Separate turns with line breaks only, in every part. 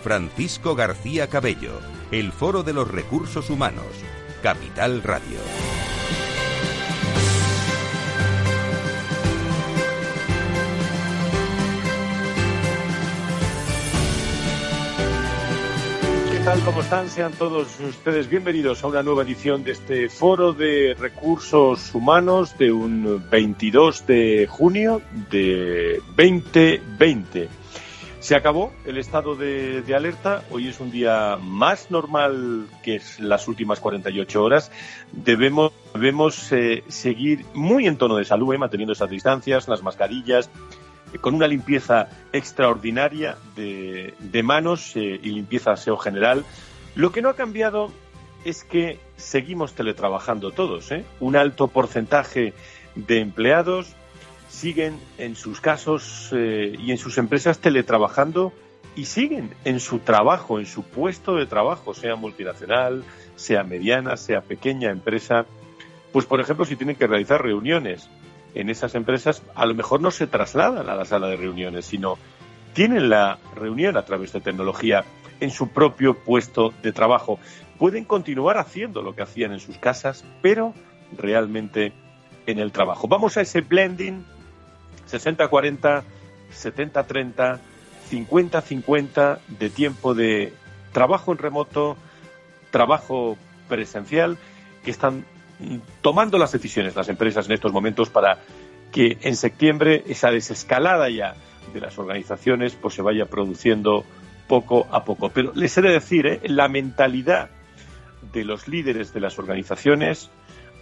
Francisco García Cabello, el Foro de los Recursos Humanos, Capital Radio.
¿Qué tal? ¿Cómo están? Sean todos ustedes bienvenidos a una nueva edición de este Foro de Recursos Humanos de un 22 de junio de 2020. Se acabó el estado de, alerta. Hoy es un día más normal que las últimas 48 horas. Debemos, eh, seguir muy en tono de salud, eh, manteniendo esas distancias, las mascarillas, eh, con una limpieza extraordinaria de, de manos y limpieza aseo general. Lo que no ha cambiado es que seguimos teletrabajando todos. Un alto porcentaje de empleados siguen en sus casos eh, y en sus empresas teletrabajando y siguen en su trabajo, en su puesto de trabajo, sea multinacional, sea mediana, sea pequeña empresa. Pues, por ejemplo, si tienen que realizar reuniones en esas empresas, a lo mejor no se trasladan a la sala de reuniones, sino tienen la reunión a través de tecnología en su propio puesto de trabajo. Pueden continuar haciendo lo que hacían en sus casas, pero realmente en el trabajo. Vamos a ese blending 60-40, 70-30, 50-50 de tiempo de trabajo en remoto, trabajo presencial, que están tomando las decisiones las empresas en estos momentos para que en septiembre esa desescalada ya de las organizaciones pues se vaya produciendo poco a poco. Pero les he de decir, ¿eh? la mentalidad de los líderes de las organizaciones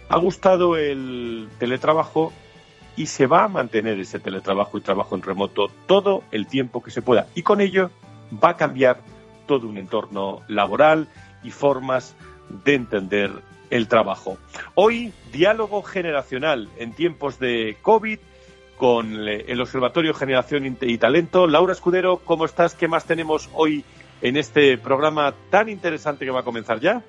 ha gustado el teletrabajo y se va a mantener ese teletrabajo y trabajo en remoto todo el tiempo que se pueda. Y con ello va a cambiar todo un entorno laboral y formas de entender el trabajo. Hoy, diálogo generacional en tiempos de COVID con el Observatorio Generación y Talento. Laura Escudero, ¿cómo estás? ¿Qué más tenemos hoy en este programa tan interesante que va a comenzar ya?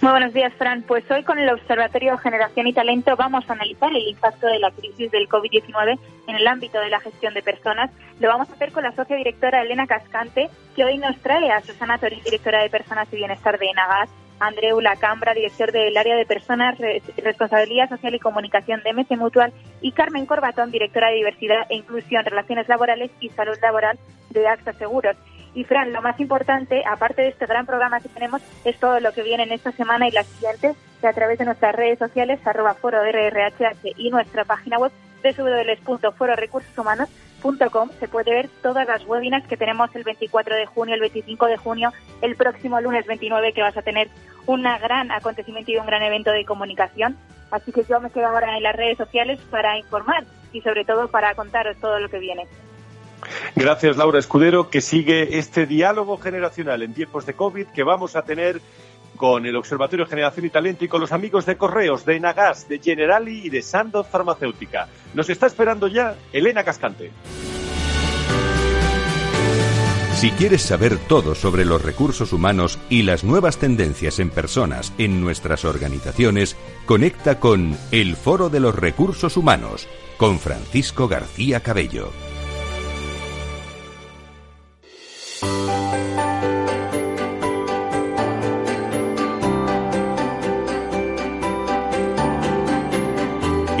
Muy buenos días, Fran. Pues hoy con el Observatorio Generación y Talento vamos a analizar el impacto de la crisis del COVID-19 en el ámbito de la gestión de personas. Lo vamos a hacer con la socia directora Elena Cascante, que hoy nos trae a Susana Torín, directora de Personas y Bienestar de Enagas, Andreu Lacambra, director del área de Personas, Responsabilidad Social y Comunicación de MC Mutual, y Carmen Corbatón, directora de Diversidad e Inclusión, Relaciones Laborales y Salud Laboral de AXA Seguros. Y Fran, lo más importante, aparte de este gran programa que tenemos, es todo lo que viene en esta semana y las siguientes, que a través de nuestras redes sociales, arroba foro RRHH y nuestra página web www.fororecursoshumanos.com se puede ver todas las webinars que tenemos el 24 de junio, el 25 de junio, el próximo lunes 29 que vas a tener un gran acontecimiento y un gran evento de comunicación. Así que yo me quedo ahora en las redes sociales para informar y sobre todo para contaros todo lo que viene.
Gracias, Laura Escudero, que sigue este diálogo generacional en tiempos de COVID que vamos a tener con el Observatorio Generación y Talento y con los amigos de Correos, de Nagas, de Generali y de Sandoz Farmacéutica. Nos está esperando ya Elena Cascante.
Si quieres saber todo sobre los recursos humanos y las nuevas tendencias en personas en nuestras organizaciones, conecta con El Foro de los Recursos Humanos con Francisco García Cabello.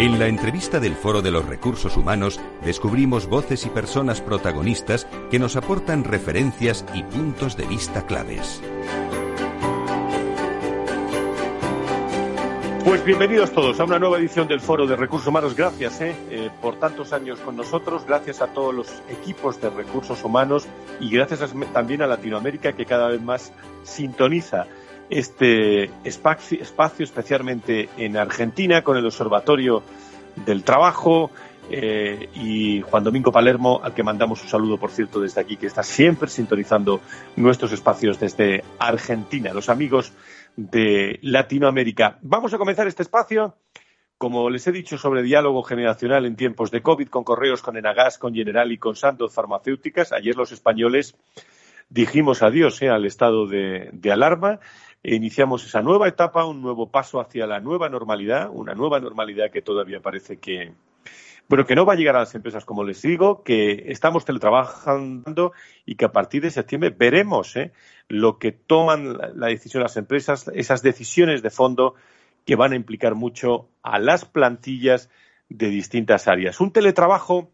En la entrevista del Foro de los Recursos Humanos descubrimos voces y personas protagonistas que nos aportan referencias y puntos de vista claves.
Pues bienvenidos todos a una nueva edición del Foro de Recursos Humanos. Gracias eh, eh, por tantos años con nosotros, gracias a todos los equipos de recursos humanos y gracias también a Latinoamérica que cada vez más sintoniza este espacio, especialmente en Argentina con el Observatorio del Trabajo eh, y Juan Domingo Palermo, al que mandamos un saludo, por cierto, desde aquí, que está siempre sintonizando nuestros espacios desde Argentina. Los amigos de Latinoamérica. Vamos a comenzar este espacio, como les he dicho, sobre diálogo generacional en tiempos de COVID, con correos, con Enagas, con General y con Santos Farmacéuticas. Ayer los españoles dijimos adiós eh, al estado de, alarma iniciamos esa nueva etapa, un nuevo paso hacia la nueva normalidad, una nueva normalidad que todavía parece que, bueno, que no va a llegar a las empresas, como les digo, que estamos teletrabajando y que a partir de septiembre veremos ¿eh? lo que toman la decisión las empresas, esas decisiones de fondo que van a implicar mucho a las plantillas de distintas áreas. Un teletrabajo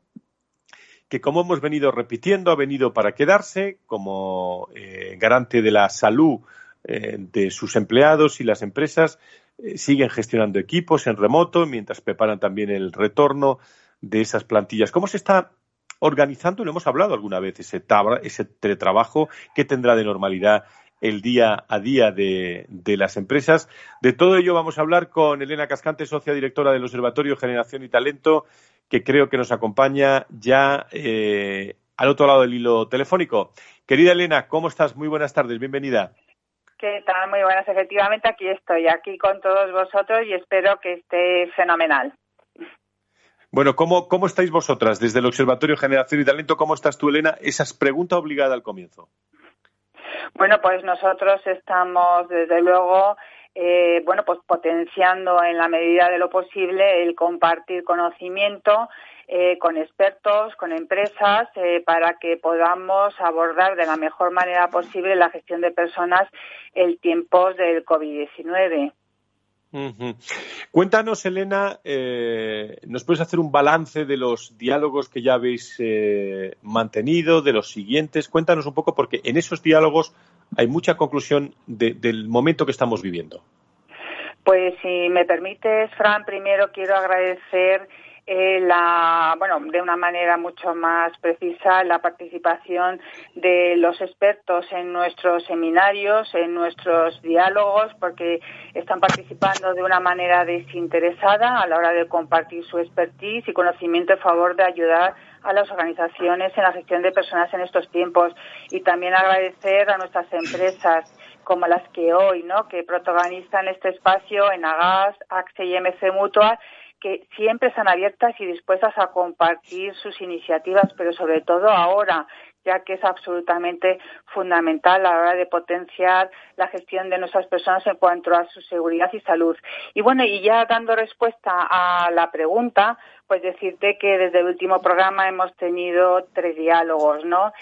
que, como hemos venido repitiendo, ha venido para quedarse como eh, garante de la salud eh, de sus empleados y las empresas eh, siguen gestionando equipos en remoto mientras preparan también el retorno de esas plantillas. ¿Cómo se está organizando? Lo hemos hablado alguna vez, ese, ese teletrabajo que tendrá de normalidad el día a día de, las empresas. De todo ello vamos a hablar con Elena Cascante, socia directora del Observatorio Generación y Talento, que creo que nos acompaña ya eh, al otro lado del hilo telefónico. Querida Elena, ¿cómo estás? Muy buenas tardes, bienvenida.
¿Qué tal? Muy buenas. Efectivamente, aquí estoy, aquí con todos vosotros y espero que esté fenomenal.
Bueno, ¿cómo, ¿cómo estáis vosotras desde el Observatorio Generación y Talento? ¿Cómo estás tú, Elena? Esa es pregunta obligada al comienzo.
Bueno, pues nosotros estamos, desde luego, eh, bueno, pues potenciando en la medida de lo posible el compartir conocimiento eh, con expertos, con empresas, eh, para que podamos abordar de la mejor manera posible la gestión de personas en tiempos del COVID-19.
Cuéntanos, Elena, eh, ¿nos puedes hacer un balance de los diálogos que ya habéis mantenido, de los siguientes? Cuéntanos un poco, porque en esos diálogos hay mucha conclusión del momento que estamos viviendo.
Pues si me permites, Fran, primero quiero agradecer eh, la, bueno, de una manera mucho más precisa la participación de los expertos en nuestros seminarios, en nuestros diálogos, porque están participando de una manera desinteresada a la hora de compartir su expertise y conocimiento a favor de ayudar a las organizaciones en la gestión de personas en estos tiempos y también agradecer a nuestras empresas como las que hoy, ¿no? que protagonizan este espacio en Agas, AXE y MC Mutual que siempre están abiertas y dispuestas a compartir sus iniciativas, pero sobre todo ahora, ya que es absolutamente fundamental a la hora de potenciar la gestión de nuestras personas en cuanto a su seguridad y salud. Y bueno, y ya dando respuesta a la pregunta, pues decirte que desde el último programa hemos tenido tres diálogos, ¿no?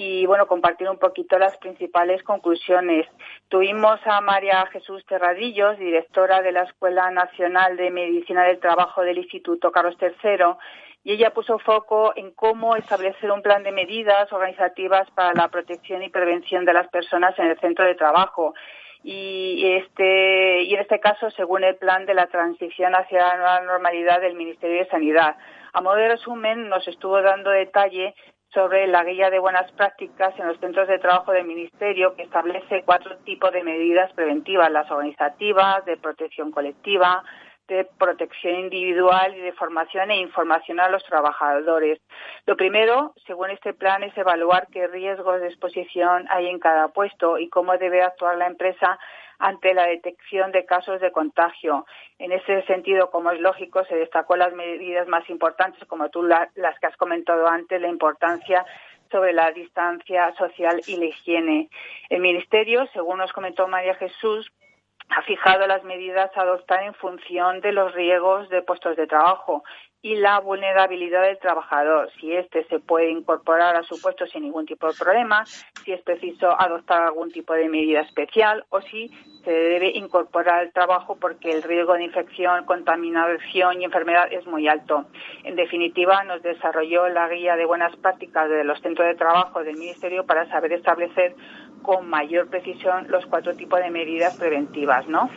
Y bueno, compartir un poquito las principales conclusiones. Tuvimos a María Jesús Terradillos, directora de la Escuela Nacional de Medicina del Trabajo del Instituto Carlos III, y ella puso foco en cómo establecer un plan de medidas organizativas para la protección y prevención de las personas en el centro de trabajo. Y, este, y en este caso, según el plan de la transición hacia la nueva normalidad del Ministerio de Sanidad. A modo de resumen, nos estuvo dando detalle sobre la guía de buenas prácticas en los centros de trabajo del Ministerio que establece cuatro tipos de medidas preventivas, las organizativas, de protección colectiva, de protección individual y de formación e información a los trabajadores. Lo primero, según este plan, es evaluar qué riesgos de exposición hay en cada puesto y cómo debe actuar la empresa ante la detección de casos de contagio. En ese sentido, como es lógico, se destacó las medidas más importantes, como tú las que has comentado antes, la importancia sobre la distancia social y la higiene. El Ministerio, según nos comentó María Jesús, ha fijado las medidas a adoptar en función de los riesgos de puestos de trabajo y la vulnerabilidad del trabajador, si éste se puede incorporar a su puesto sin ningún tipo de problema, si es preciso adoptar algún tipo de medida especial o si se debe incorporar al trabajo porque el riesgo de infección, contaminación y enfermedad es muy alto. En definitiva, nos desarrolló la guía de buenas prácticas de los centros de trabajo del Ministerio para saber establecer con mayor precisión los cuatro tipos de medidas preventivas, ¿no?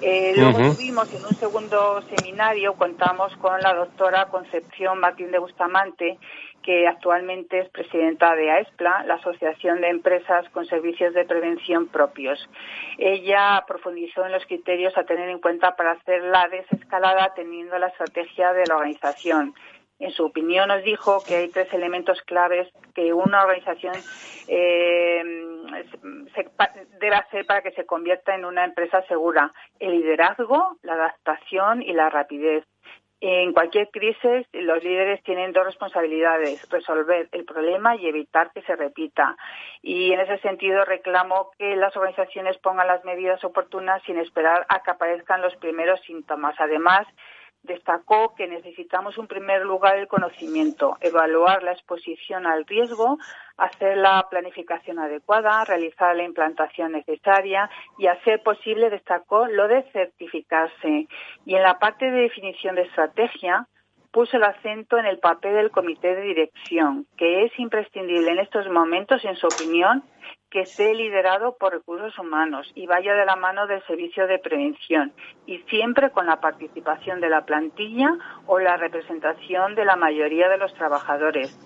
Eh, luego tuvimos en un segundo seminario, contamos con la doctora Concepción Martín de Bustamante, que actualmente es presidenta de AESPLA, la Asociación de Empresas con Servicios de Prevención Propios. Ella profundizó en los criterios a tener en cuenta para hacer la desescalada teniendo la estrategia de la organización en su opinión nos dijo que hay tres elementos claves que una organización eh, debe hacer para que se convierta en una empresa segura. El liderazgo, la adaptación y la rapidez. En cualquier crisis, los líderes tienen dos responsabilidades, resolver el problema y evitar que se repita. Y en ese sentido reclamo que las organizaciones pongan las medidas oportunas sin esperar a que aparezcan los primeros síntomas. Además, destacó que necesitamos en primer lugar el conocimiento, evaluar la exposición al riesgo, hacer la planificación adecuada, realizar la implantación necesaria y, hacer posible, destacó lo de certificarse. Y en la parte de definición de estrategia, puso el acento en el papel del comité de dirección, que es imprescindible en estos momentos, en su opinión, que esté liderado por recursos humanos y vaya de la mano del servicio de prevención y siempre con la participación de la plantilla o la representación de la mayoría de los trabajadores.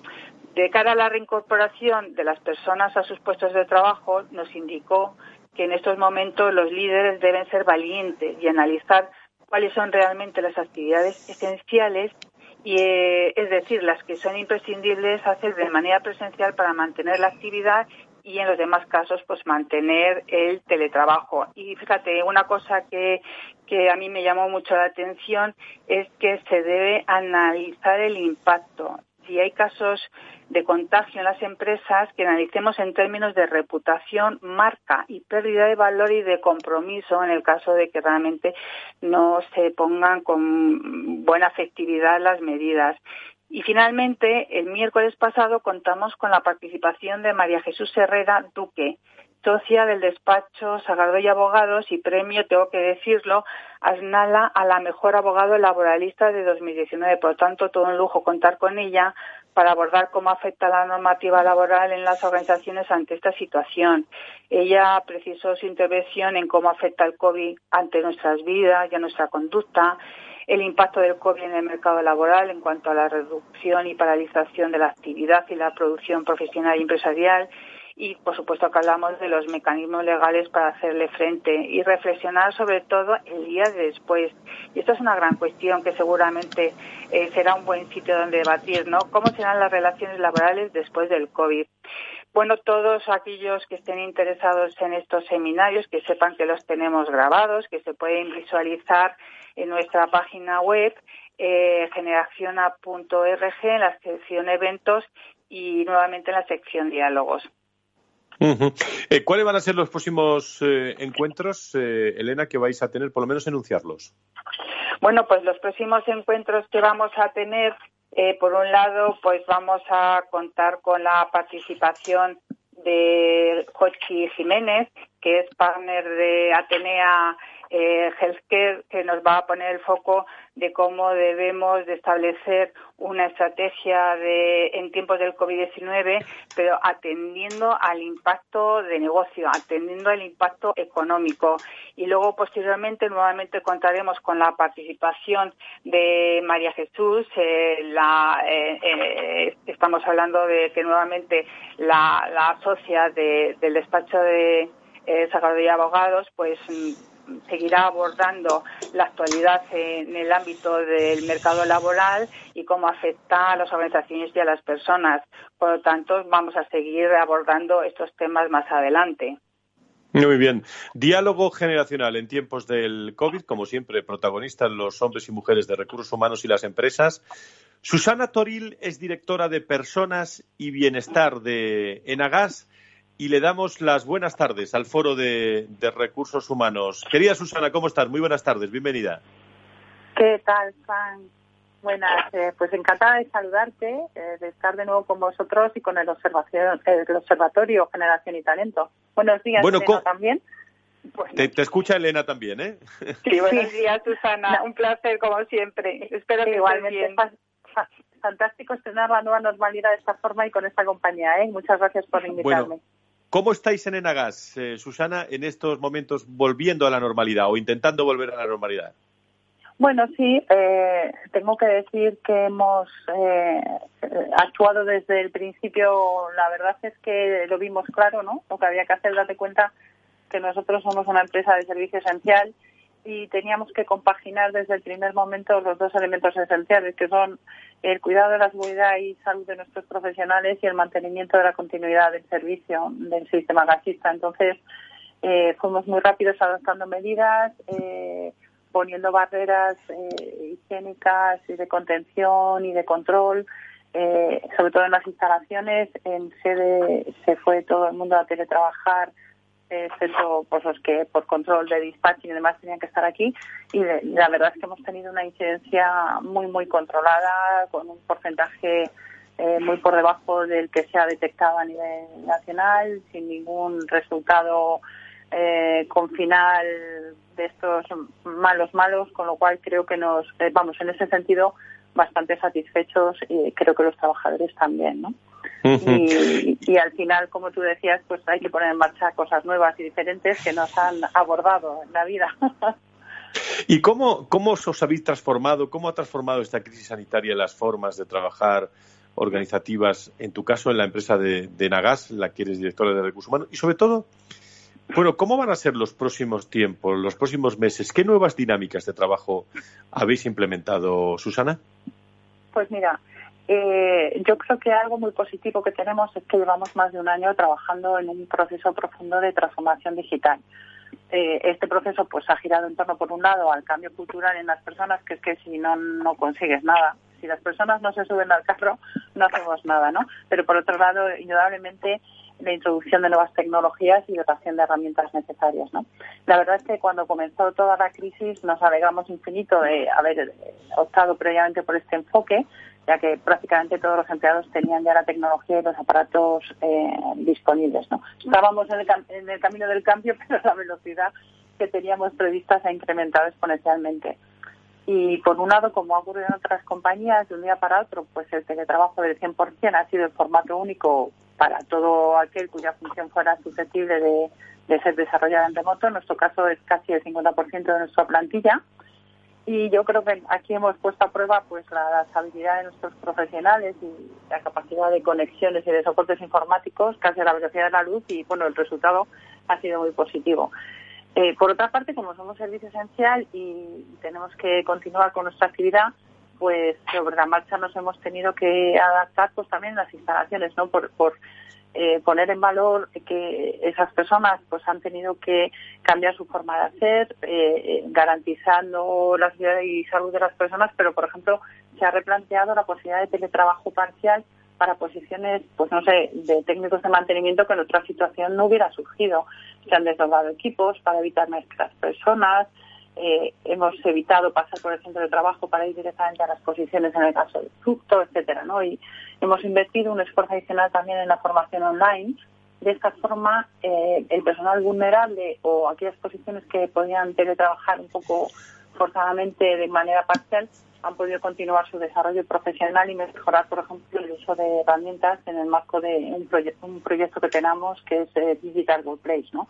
De cara a la reincorporación de las personas a sus puestos de trabajo, nos indicó que en estos momentos los líderes deben ser valientes y analizar cuáles son realmente las actividades esenciales y eh, es decir, las que son imprescindibles hacer de manera presencial para mantener la actividad y en los demás casos pues mantener el teletrabajo. Y fíjate, una cosa que, que a mí me llamó mucho la atención es que se debe analizar el impacto. Si hay casos de contagio en las empresas, que analicemos en términos de reputación, marca y pérdida de valor y de compromiso en el caso de que realmente no se pongan con buena efectividad las medidas. Y finalmente, el miércoles pasado contamos con la participación de María Jesús Herrera Duque, socia del despacho Sagrado y Abogados y premio, tengo que decirlo, Asnala a la mejor abogado laboralista de 2019. Por lo tanto, todo un lujo contar con ella para abordar cómo afecta la normativa laboral en las organizaciones ante esta situación. Ella precisó su intervención en cómo afecta el COVID ante nuestras vidas y a nuestra conducta el impacto del COVID en el mercado laboral en cuanto a la reducción y paralización de la actividad y la producción profesional y empresarial y, por supuesto, que hablamos de los mecanismos legales para hacerle frente y reflexionar sobre todo el día de después. Y esta es una gran cuestión que seguramente eh, será un buen sitio donde debatir, ¿no? ¿Cómo serán las relaciones laborales después del COVID? Bueno, todos aquellos que estén interesados en estos seminarios, que sepan que los tenemos grabados, que se pueden visualizar en nuestra página web eh, generaciona.org en la sección eventos y nuevamente en la sección diálogos.
Eh, ¿Cuáles van a ser los próximos eh, encuentros, eh, Elena, que vais a tener, por lo menos enunciarlos?
Bueno, pues los próximos encuentros que vamos a tener, por un lado, pues vamos a contar con la participación de Jochi Jiménez, que es partner de Atenea eh, Healthcare, que nos va a poner el foco de cómo debemos de establecer una estrategia de, en tiempos del COVID-19, pero atendiendo al impacto de negocio, atendiendo al impacto económico. Y luego, posteriormente, nuevamente contaremos con la participación de María Jesús. Eh, la, eh, eh, estamos hablando de que nuevamente la, la socia del despacho de Sagrado y Abogados, pues seguirá abordando la actualidad en el ámbito del mercado laboral y cómo afecta a las organizaciones y a las personas. Por lo tanto, vamos a seguir abordando estos temas más adelante.
Muy bien. Diálogo generacional en tiempos del COVID, como siempre, protagonistas los hombres y mujeres de recursos humanos y las empresas. Susana Toril es directora de Personas y Bienestar de Enagas y le damos las buenas tardes al Foro de, Recursos Humanos. Querida Susana, ¿cómo estás? Muy buenas tardes, bienvenida.
¿Qué tal, Juan? Buenas, eh, pues encantada de saludarte, eh, de estar de nuevo con vosotros y con el, observación, el Observatorio Generación y Talento. Buenos días,
bueno,
Elena, también.
Te, escucha Elena también, ¿eh?
Sí, buenos días, Susana. Un placer, como siempre. Espero que igualmente. Fantástico estrenar la nueva normalidad de esta forma y con esta compañía, ¿eh? Muchas gracias por invitarme.
¿Cómo estáis en Enagas, eh, Susana, en estos momentos volviendo a la normalidad o intentando volver a la normalidad?
Bueno, sí, eh, tengo que decir que hemos eh, actuado desde el principio. La verdad es que lo vimos claro, ¿no? Lo que había que hacer, date cuenta que nosotros somos una empresa de servicio esencial y teníamos que compaginar desde el primer momento los dos elementos esenciales, que son el cuidado de la seguridad y salud de nuestros profesionales y el mantenimiento de la continuidad del servicio del sistema gasista. Entonces, eh, fuimos muy rápidos adoptando medidas. Eh, poniendo barreras eh, higiénicas y de contención y de control, eh, sobre todo en las instalaciones. En sede se fue todo el mundo a teletrabajar, excepto pues, los que por control de dispatch y demás tenían que estar aquí. Y la verdad es que hemos tenido una incidencia muy, muy controlada, con un porcentaje eh, muy por debajo del que se ha detectado a nivel nacional, sin ningún resultado eh, con final de estos malos malos, con lo cual creo que nos, eh, vamos, en ese sentido, bastante satisfechos y creo que los trabajadores también, ¿no? Y, al final, como tú decías, pues hay que poner en marcha cosas nuevas y diferentes que nos han abordado en la vida.
¿Y cómo, cómo os habéis transformado, cómo ha transformado esta crisis sanitaria las formas de trabajar organizativas, en tu caso en la empresa de, de Nagas, la que eres directora de recursos humanos, y sobre todo, bueno, ¿cómo van a ser los próximos tiempos, los próximos meses? ¿Qué nuevas dinámicas de trabajo habéis implementado, Susana?
Pues mira, eh, yo creo que algo muy positivo que tenemos es que llevamos más de un año trabajando en un proceso profundo de transformación digital. Eh, este proceso pues ha girado en torno, por un lado, al cambio cultural en las personas, que es que si no, no consigues nada. Si las personas no se suben al carro, no hacemos nada, ¿no? Pero por otro lado, indudablemente, la introducción de nuevas tecnologías y dotación de herramientas necesarias. ¿no? La verdad es que cuando comenzó toda la crisis nos alegramos infinito de haber optado previamente por este enfoque, ya que prácticamente todos los empleados tenían ya la tecnología y los aparatos eh, disponibles. Estábamos en el, en el camino del cambio, pero la velocidad que teníamos prevista se ha incrementado exponencialmente. Y por un lado, como ha ocurrido en otras compañías, de un día para otro, pues el teletrabajo del 100% ha sido el formato único para todo aquel cuya función fuera susceptible de, ser desarrollada en remoto. En nuestro caso es casi el 50% de nuestra plantilla. Y yo creo que aquí hemos puesto a prueba pues las habilidades de nuestros profesionales y la capacidad de conexiones y de soportes informáticos casi a la velocidad de la luz y bueno, el resultado ha sido muy positivo. Eh, por otra parte, como somos servicio esencial y tenemos que continuar con nuestra actividad, pues sobre la marcha nos hemos tenido que adaptar pues también las instalaciones, ¿no? Por, por eh, poner en valor que esas personas pues han tenido que cambiar su forma de hacer, eh, garantizando la seguridad y salud de las personas, pero por ejemplo se ha replanteado la posibilidad de teletrabajo parcial para posiciones, pues no sé, de técnicos de mantenimiento que en otra situación no hubiera surgido. Se han desdoblado equipos para evitar mezclas personas, eh, hemos evitado pasar por el centro de trabajo para ir directamente a las posiciones en el caso del fructo, etcétera, ¿no? Y hemos invertido un esfuerzo adicional también en la formación online. De esta forma, eh, el personal vulnerable o aquellas posiciones que podían teletrabajar un poco forzadamente de manera parcial han podido continuar su desarrollo profesional y mejorar, por ejemplo, el uso de herramientas en el marco de un, proyecto un proyecto que tenemos que es eh, Digital Workplace, ¿no?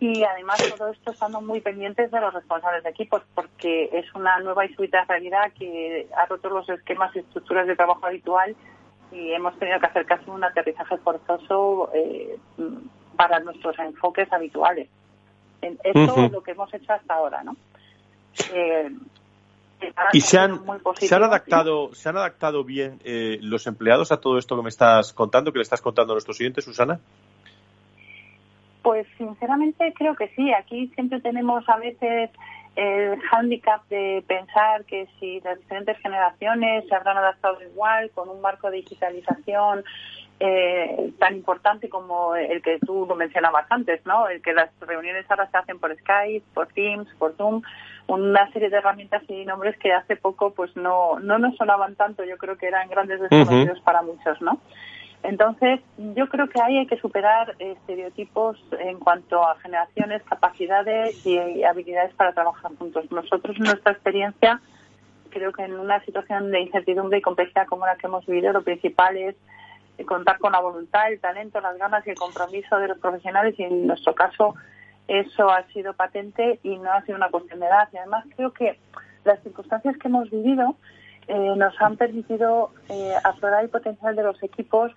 Y además todo esto estando muy pendientes de los responsables de equipos, porque es una nueva y súbita realidad que ha roto los esquemas y estructuras de trabajo habitual y hemos tenido que hacer casi un aterrizaje forzoso eh, para nuestros enfoques habituales. Esto es lo que hemos hecho hasta ahora, ¿no?
Eh, y se han, se han adaptado, se han adaptado bien eh, los empleados a todo esto que me estás contando, que le estás contando a nuestros siguientes, Susana.
Pues sinceramente creo que sí. Aquí siempre tenemos a veces el hándicap de pensar que si las diferentes generaciones se habrán adaptado igual con un marco de digitalización eh, tan importante como el que tú lo mencionabas antes, ¿no? El que las reuniones ahora se hacen por Skype, por Teams, por Zoom, una serie de herramientas y nombres que hace poco pues no, no nos sonaban tanto, yo creo que eran grandes desconocidos para muchos, ¿no? Entonces, yo creo que ahí hay que superar estereotipos en cuanto a generaciones, capacidades y habilidades para trabajar juntos. Nosotros, en nuestra experiencia, creo que en una situación de incertidumbre y complejidad como la que hemos vivido, lo principal es contar con la voluntad, el talento, las ganas y el compromiso de los profesionales y en nuestro caso eso ha sido patente y no ha sido una cuestión de edad. Y además creo que las circunstancias que hemos vivido eh, nos han permitido eh, aflorar el potencial de los equipos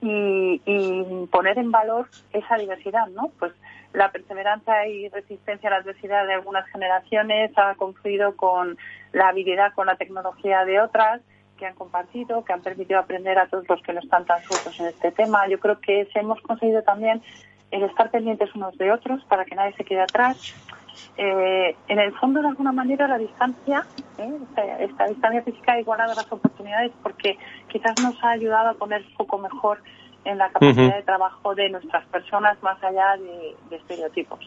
y, poner en valor esa diversidad, ¿no? Pues la perseverancia y resistencia a la adversidad de algunas generaciones ha confluido con la habilidad con la tecnología de otras que han compartido, que han permitido aprender a todos los que no están tan sueltos en este tema. Yo creo que hemos conseguido también el estar pendientes unos de otros para que nadie se quede atrás. Eh, en el fondo, de alguna manera, la distancia, ¿eh? esta, distancia física ha igualado las oportunidades porque quizás nos ha ayudado a poner foco mejor en la capacidad de trabajo de nuestras personas más allá de estereotipos.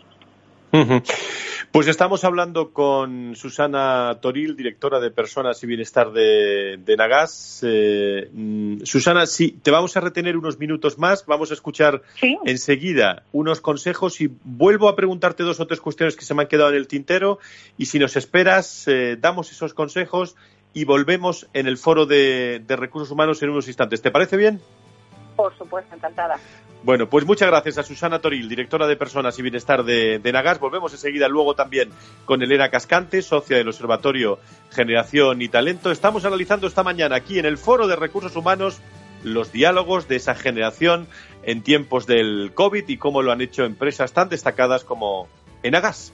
Pues estamos hablando con Susana Toril, directora de Personas y Bienestar de, Nagas. Eh, mm, Susana, sí, te vamos a retener unos minutos más. Vamos a escuchar enseguida unos consejos y vuelvo a preguntarte dos o tres cuestiones que se me han quedado en el tintero. Y si nos esperas, eh, damos esos consejos y volvemos en el foro de recursos humanos en unos instantes. ¿Te parece bien?
Por supuesto, encantada.
Bueno, pues muchas gracias a Susana Toril, directora de Personas y Bienestar de, Nagas. Volvemos enseguida luego también con Elena Cascante, socia del Observatorio Generación y Talento. Estamos analizando esta mañana aquí en el Foro de Recursos Humanos los diálogos de esa generación en tiempos del COVID y cómo lo han hecho empresas tan destacadas como Enagas.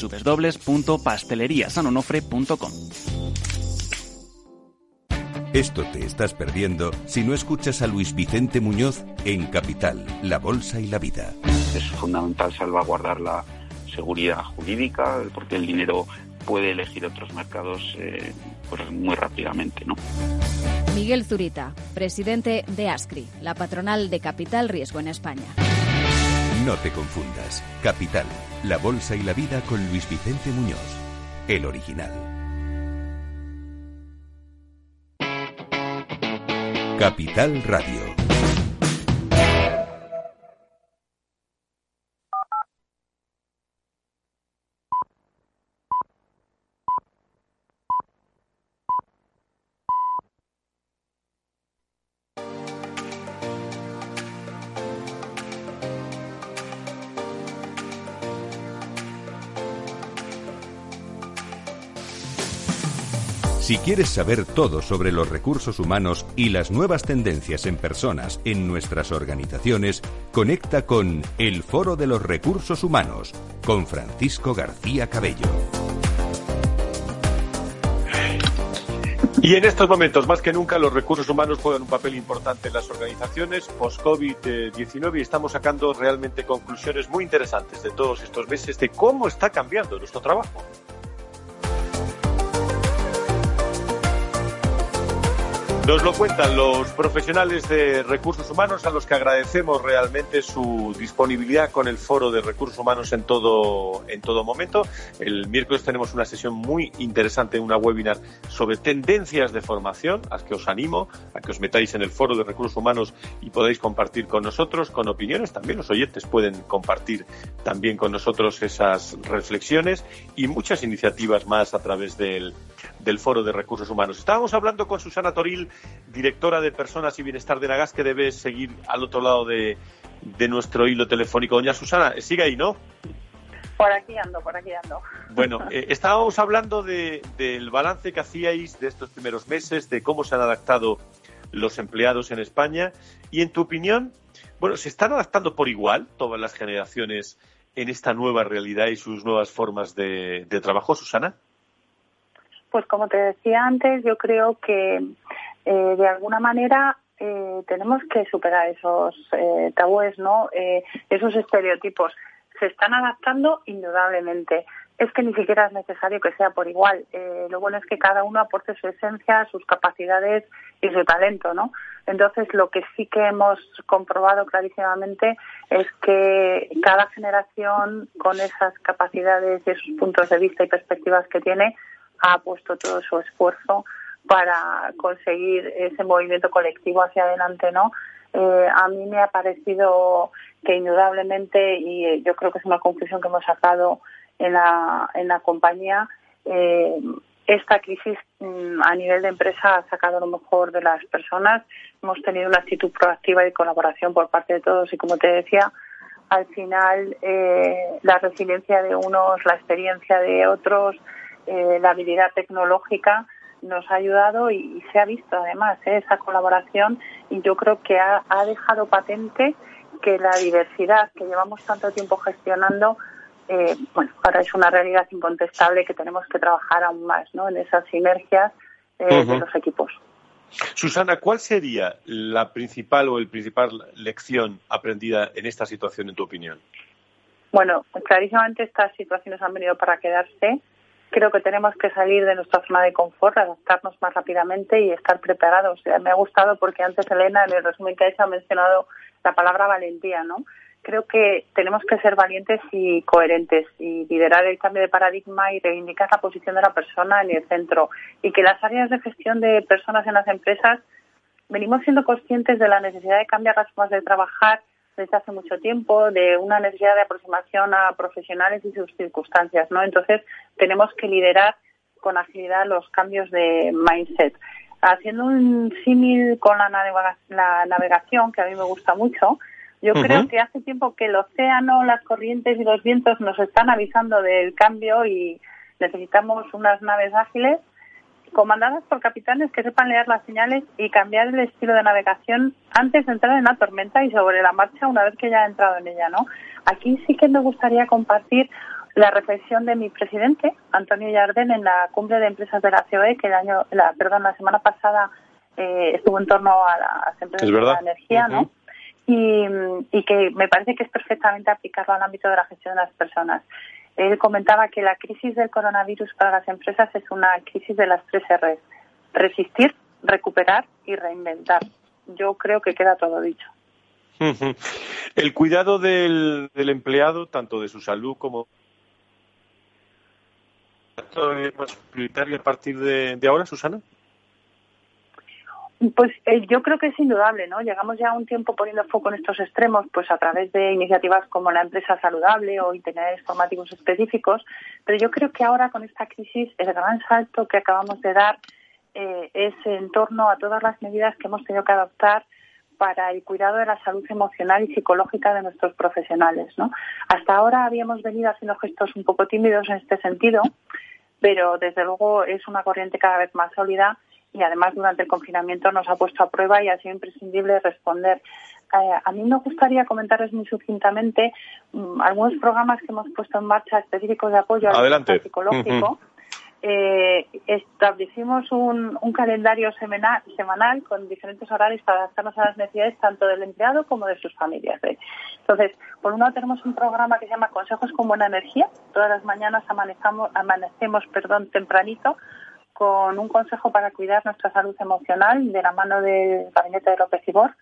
www.pasteleriasanonofre.com.
Esto te estás perdiendo si no escuchas a Luis Vicente Muñoz en Capital, La Bolsa y la Vida.
Es fundamental salvaguardar la seguridad jurídica porque el dinero puede elegir otros mercados eh, pues muy rápidamente. ¿no?
Miguel Zurita, presidente de ASCRI, la patronal de Capital Riesgo en España.
No te confundas. Capital, la bolsa y la vida con Luis Vicente Muñoz, el original. Capital Radio. Si quieres saber todo sobre los recursos humanos y las nuevas tendencias en personas en nuestras organizaciones, conecta con El Foro de los Recursos Humanos con Francisco García Cabello.
Y en estos momentos, más que nunca, los recursos humanos juegan un papel importante en las organizaciones post-COVID-19 y estamos sacando realmente conclusiones muy interesantes de todos estos meses de cómo está cambiando nuestro trabajo. Nos lo cuentan los profesionales de recursos humanos a los que agradecemos realmente su disponibilidad con el foro de recursos humanos en todo, en todo momento. El miércoles tenemos una sesión muy interesante, una webinar sobre tendencias de formación, a que os animo a que os metáis en el foro de recursos humanos y podáis compartir con nosotros, con opiniones. También los oyentes pueden compartir también con nosotros esas reflexiones y muchas iniciativas más a través del, del foro de recursos humanos. Estábamos hablando con Susana Toril directora de Personas y Bienestar de Nagas, que debe seguir al otro lado de, nuestro hilo telefónico. Doña Susana, sigue ahí, ¿no?
Por aquí ando, por aquí ando.
Bueno, eh, estábamos hablando del balance que hacíais de estos primeros meses, de cómo se han adaptado los empleados en España y en tu opinión, bueno, ¿se están adaptando por igual todas las generaciones en esta nueva realidad y sus nuevas formas de trabajo, Susana?
Pues como te decía antes, yo creo que eh, de alguna manera eh, tenemos que superar esos eh, tabúes, ¿no? esos estereotipos. Se están adaptando indudablemente. Es que ni siquiera es necesario que sea por igual. lo bueno es que cada uno aporte su esencia, sus capacidades y su talento, ¿no? Entonces, lo que sí que hemos comprobado clarísimamente es que cada generación, con esas capacidades y esos puntos de vista y perspectivas que tiene, ha puesto todo su esfuerzo para conseguir ese movimiento colectivo hacia adelante, ¿no? Eh, a mí me ha parecido que indudablemente, y yo creo que es una conclusión que hemos sacado en la, en la compañía, eh, esta crisis mm, a nivel de empresa ha sacado lo mejor de las personas. Hemos tenido una actitud proactiva y colaboración por parte de todos y, como te decía, al final eh, la resiliencia de unos, la experiencia de otros, eh, la habilidad tecnológica nos ha ayudado y, se ha visto además eh, esa colaboración y yo creo que ha, dejado patente que la diversidad que llevamos tanto tiempo gestionando eh, bueno ahora es una realidad incontestable que tenemos que trabajar aún más ¿no? en esas sinergias de los equipos
Susana, ¿cuál sería la principal o el principal lección aprendida en esta situación, en tu opinión?
Bueno, clarísimamente estas situaciones han venido para quedarse creo que tenemos que salir de nuestra zona de confort, adaptarnos más rápidamente y estar preparados. me ha gustado porque antes Elena, en el resumen que ha hecho, ha mencionado la palabra valentía, ¿no? Creo que tenemos que ser valientes y coherentes y liderar el cambio de paradigma y reivindicar la posición de la persona en el centro y que las áreas de gestión de personas en las empresas venimos siendo conscientes de la necesidad de cambiar las formas de trabajar desde hace mucho tiempo, de una necesidad de aproximación a profesionales y sus circunstancias, ¿no? Entonces, tenemos que liderar con agilidad los cambios de mindset. Haciendo un símil con la, navegación, que a mí me gusta mucho, yo creo que hace tiempo que el océano, las corrientes y los vientos nos están avisando del cambio y necesitamos unas naves ágiles comandadas por capitanes que sepan leer las señales y cambiar el estilo de navegación antes de entrar en la tormenta y sobre la marcha una vez que ya ha entrado en ella, ¿no? Aquí sí que me gustaría compartir la reflexión de mi presidente, Antonio Yardén, en la cumbre de empresas de la COE, que el año, la, perdón, la semana pasada eh, estuvo en torno a las empresas de la energía, ¿no? Y, y que me parece que es perfectamente aplicarlo al ámbito de la gestión de las personas. Él comentaba que la crisis del coronavirus para las empresas es una crisis de las tres R's. Resistir, recuperar y reinventar. Yo creo que queda todo dicho.
El cuidado del, empleado, tanto de su salud como es más prioritario a partir de, ahora, Susana?
Pues eh, yo creo que es indudable, ¿no? Llegamos ya un tiempo poniendo foco en estos extremos, pues a través de iniciativas como la empresa saludable o itineraриos formativos específicos, pero yo creo que ahora con esta crisis el gran salto que acabamos de dar eh, es en torno a todas las medidas que hemos tenido que adoptar para el cuidado de la salud emocional y psicológica de nuestros profesionales. ¿no? Hasta ahora habíamos venido haciendo gestos un poco tímidos en este sentido, pero desde luego es una corriente cada vez más sólida y además durante el confinamiento nos ha puesto a prueba y ha sido imprescindible responder. Eh, a mí me gustaría comentarles muy sucintamente mm, algunos programas que hemos puesto en marcha específicos de apoyo al psicológico eh, establecimos un, calendario semanal, semanal con diferentes horarios para adaptarnos a las necesidades tanto del empleado como de sus familias. ¿eh? Entonces, por un lado tenemos un programa que se llama Consejos con Buena Energía. Todas las mañanas amanecemos perdón, tempranito con un consejo para cuidar nuestra salud emocional de la mano del gabinete de López Ibor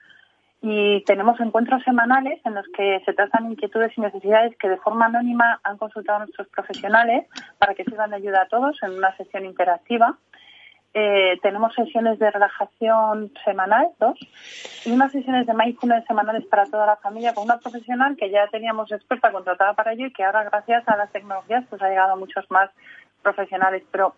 y tenemos encuentros semanales en los que se tratan inquietudes y necesidades que de forma anónima han consultado nuestros profesionales para que sirvan de ayuda a todos en una sesión interactiva. Eh, tenemos sesiones de relajación semanal, dos, y unas sesiones de mindfulness semanales para toda la familia con una profesional que ya teníamos experta contratada para ello y que ahora gracias a las tecnologías pues ha llegado a muchos más profesionales. Pero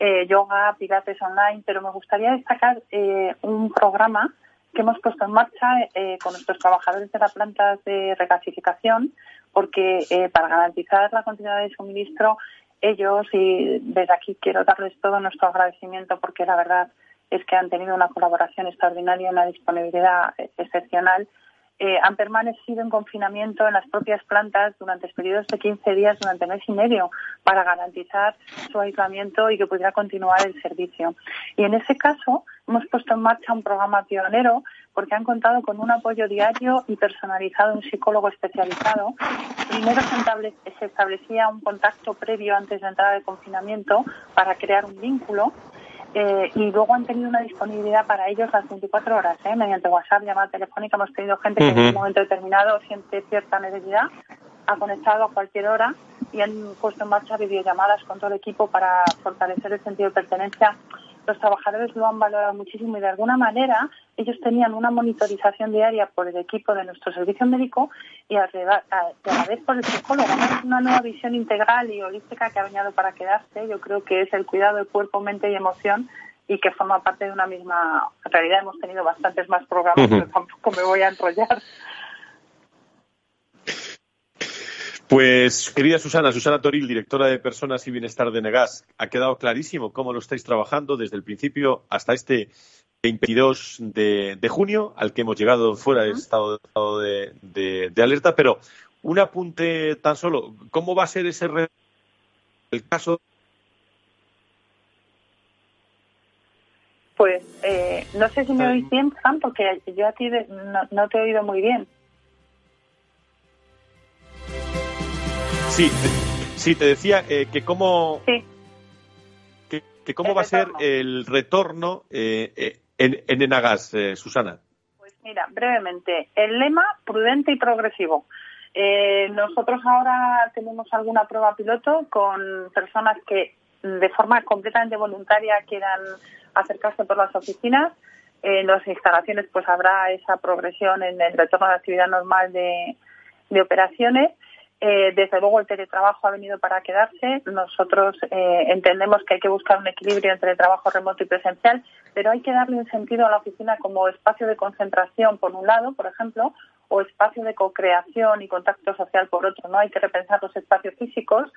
eh, yoga, pilates online, pero me gustaría destacar eh, un programa que hemos puesto en marcha eh, con nuestros trabajadores de las plantas de regasificación, porque eh, para garantizar la continuidad de suministro, ellos, y desde aquí quiero darles todo nuestro agradecimiento, porque la verdad es que han tenido una colaboración extraordinaria, una disponibilidad excepcional eh, han permanecido en confinamiento en las propias plantas durante periodos de 15 días, durante mes y medio, para garantizar su aislamiento y que pudiera continuar el servicio. Y en ese caso hemos puesto en marcha un programa pionero porque han contado con un apoyo diario y personalizado un psicólogo especializado. Primero se establecía un contacto previo antes de entrar al confinamiento para crear un vínculo eh, y luego han tenido una disponibilidad para ellos las 24 horas, ¿eh? mediante WhatsApp, llamada telefónica. Hemos tenido gente que en un momento determinado siente cierta necesidad, ha conectado a cualquier hora y han puesto en marcha videollamadas con todo el equipo para fortalecer el sentido de pertenencia los trabajadores lo han valorado muchísimo y de alguna manera ellos tenían una monitorización diaria por el equipo de nuestro servicio médico y a, la vez por el psicólogo. Es una nueva visión integral y holística que ha venido para quedarse. Yo creo que es el cuidado de cuerpo, mente y emoción y que forma parte de una misma realidad. Hemos tenido bastantes más programas, pero tampoco me voy a enrollar.
Pues, querida Susana, Susana Toril, directora de Personas y Bienestar de Negas, ha quedado clarísimo cómo lo estáis trabajando desde el principio hasta este 22 de, junio, al que hemos llegado fuera del estado, de, alerta. Pero un apunte tan solo, ¿cómo va a ser ese el caso?
Pues eh, no sé si me oís bien, Fran, porque yo a ti no te he oído muy bien.
Sí, sí, te decía eh, que cómo, que, cómo va a ser el retorno eh, eh, en, en Enagas, Susana.
Pues mira, brevemente, el lema prudente y progresivo. nosotros ahora tenemos alguna prueba piloto con personas que de forma completamente voluntaria quieran acercarse por las oficinas. En las instalaciones pues habrá esa progresión en el retorno a la actividad normal de, de operaciones eh, desde luego el teletrabajo ha venido para quedarse. Nosotros eh, entendemos que hay que buscar un equilibrio entre trabajo remoto y presencial, pero hay que darle un sentido a la oficina como espacio de concentración por un lado, por ejemplo, o espacio de co-creación y contacto social por otro. No hay que repensar los espacios físicos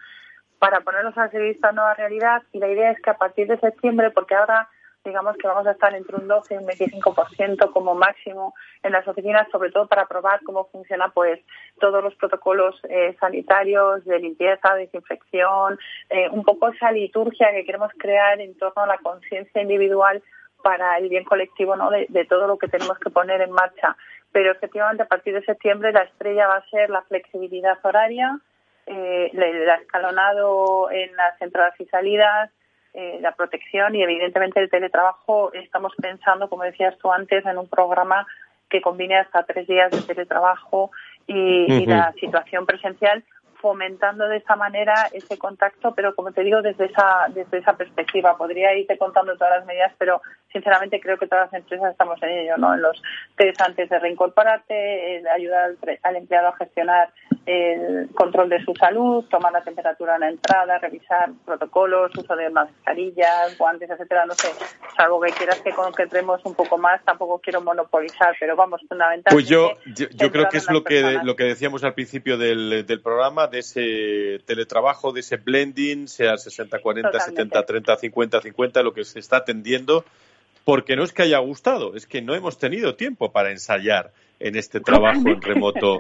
para ponerlos al servicio esta nueva realidad y la idea es que a partir de septiembre, porque ahora digamos que vamos a estar entre un 12 y un 25% como máximo en las oficinas, sobre todo para probar cómo funciona pues todos los protocolos eh, sanitarios de limpieza, desinfección, eh, un poco esa liturgia que queremos crear en torno a la conciencia individual para el bien colectivo ¿no? de, todo lo que tenemos que poner en marcha. Pero efectivamente a partir de septiembre la estrella va a ser la flexibilidad horaria, eh, el escalonado en las entradas y salidas, eh, la protección y evidentemente el teletrabajo estamos pensando, como decías tú antes, en un programa que combine hasta tres días de teletrabajo y la situación presencial fomentando de esa manera ese contacto, pero como te digo, desde esa, desde esa perspectiva. Podría irte contando todas las medidas, pero sinceramente creo que todas las empresas estamos en ello, ¿no? En los test antes de reincorporarte, ayudar al, empleado a gestionar el control de su salud, tomar la temperatura en la entrada, revisar protocolos, uso de mascarillas, guantes, etcétera, no sé, salvo que quieras que concretemos un poco más, tampoco quiero monopolizar, pero vamos, fundamentalmente.
Pues yo, yo, creo que es lo que, lo que decíamos al principio del, del programa, de ese teletrabajo, de ese blending, sea 60-40, 70-30, 50-50, lo que se está atendiendo porque no es que haya gustado, es que no hemos tenido tiempo para ensayar en este trabajo en remoto